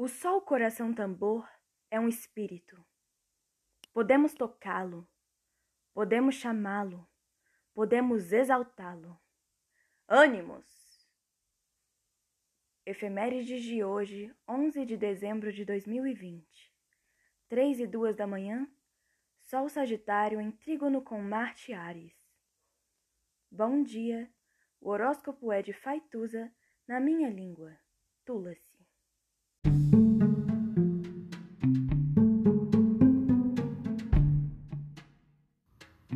O sol coração tambor é um espírito. Podemos tocá-lo, podemos chamá-lo, podemos exaltá-lo. Ânimos! Efemérides de hoje, 11 de dezembro de 2020. Três e duas da manhã, Sol Sagitário em trígono com Marte Ares. Bom dia, o horóscopo é de Faituza na minha língua, Tula-se.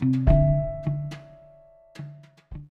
Thank you.